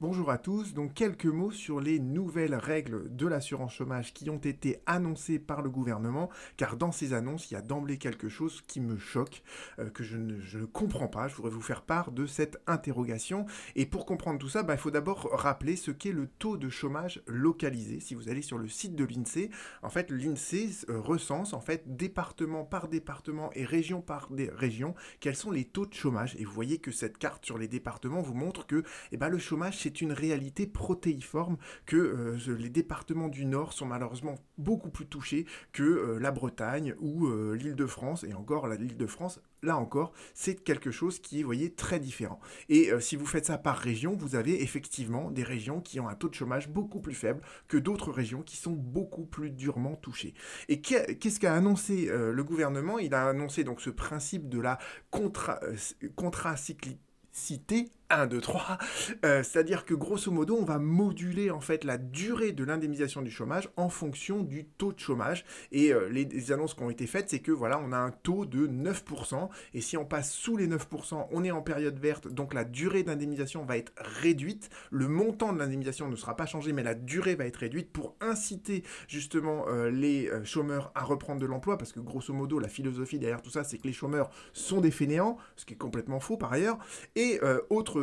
Bonjour à tous, donc quelques mots sur les nouvelles règles de l'assurance chômage qui ont été annoncées par le gouvernement, car dans ces annonces, il y a d'emblée quelque chose qui me choque, euh, que je ne, comprends pas, je voudrais vous faire part de cette interrogation, et pour comprendre tout ça, bah, il faut d'abord rappeler ce qu'est le taux de chômage localisé. Si vous allez sur le site de l'INSEE, en fait l'INSEE euh, recense en fait département par département et région par région quels sont les taux de chômage, et vous voyez que cette carte sur les départements vous montre que eh ben, le chômage c'est une réalité protéiforme que euh, les départements du Nord sont malheureusement beaucoup plus touchés que euh, la Bretagne ou euh, l'île de France. Et encore, l'île de France, là encore, c'est quelque chose qui est, voyez, très différent. Et si vous faites ça par région, vous avez effectivement des régions qui ont un taux de chômage beaucoup plus faible que d'autres régions qui sont beaucoup plus durement touchées. Et qu'est-ce qu'a annoncé le gouvernement? Il a annoncé donc ce principe de la contra, contracyclicité 1, 2, 3. C'est-à-dire que grosso modo, on va moduler en fait la durée de l'indemnisation du chômage en fonction du taux de chômage. Et euh, les, annonces qui ont été faites, c'est que voilà, on a un taux de 9%. Et si on passe sous les 9%, on est en période verte, donc la durée d'indemnisation va être réduite. Le montant de l'indemnisation ne sera pas changé, mais la durée va être réduite pour inciter justement euh, les euh, chômeurs à reprendre de l'emploi. Parce que grosso modo, la philosophie derrière tout ça, c'est que les chômeurs sont des fainéants, ce qui est complètement faux par ailleurs. Et autre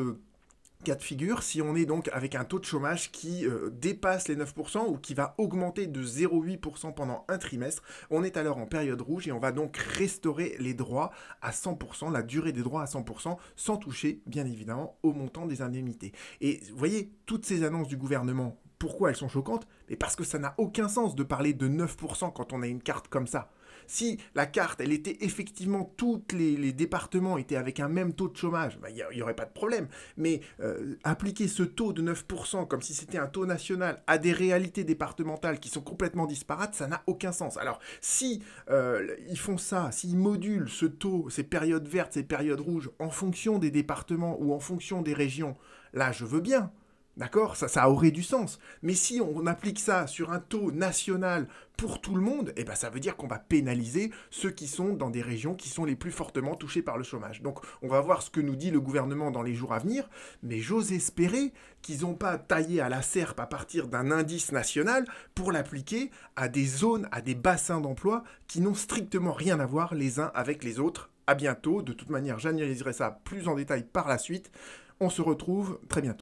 cas de figure, si on est donc avec un taux de chômage qui euh, dépasse les 9% ou qui va augmenter de 0,8% pendant un trimestre, on est alors en période rouge et on va donc restaurer les droits à 100%, la durée des droits à 100%, sans toucher bien évidemment au montant des indemnités. Et vous voyez, toutes ces annonces du gouvernement, pourquoi elles sont choquantes parce que ça n'a aucun sens de parler de 9% quand on a une carte comme ça. Si la carte, elle était effectivement, tous les, départements étaient avec un même taux de chômage, bah, il n'y aurait pas de problème. Mais euh, appliquer ce taux de 9% comme si c'était un taux national à des réalités départementales qui sont complètement disparates, ça n'a aucun sens. Alors, si euh, ils font ça, s'ils modulent ce taux, ces périodes vertes, ces périodes rouges, en fonction des départements ou en fonction des régions, là, je veux bien. D'accord? Ça, aurait du sens. Mais si on applique ça sur un taux national pour tout le monde, eh ben ça veut dire qu'on va pénaliser ceux qui sont dans des régions qui sont les plus fortement touchées par le chômage. Donc on va voir ce que nous dit le gouvernement dans les jours à venir, mais j'ose espérer qu'ils n'ont pas taillé à la serpe à partir d'un indice national pour l'appliquer à des zones, à des bassins d'emploi qui n'ont strictement rien à voir les uns avec les autres. À bientôt. De toute manière, j'analyserai ça plus en détail par la suite. On se retrouve très bientôt.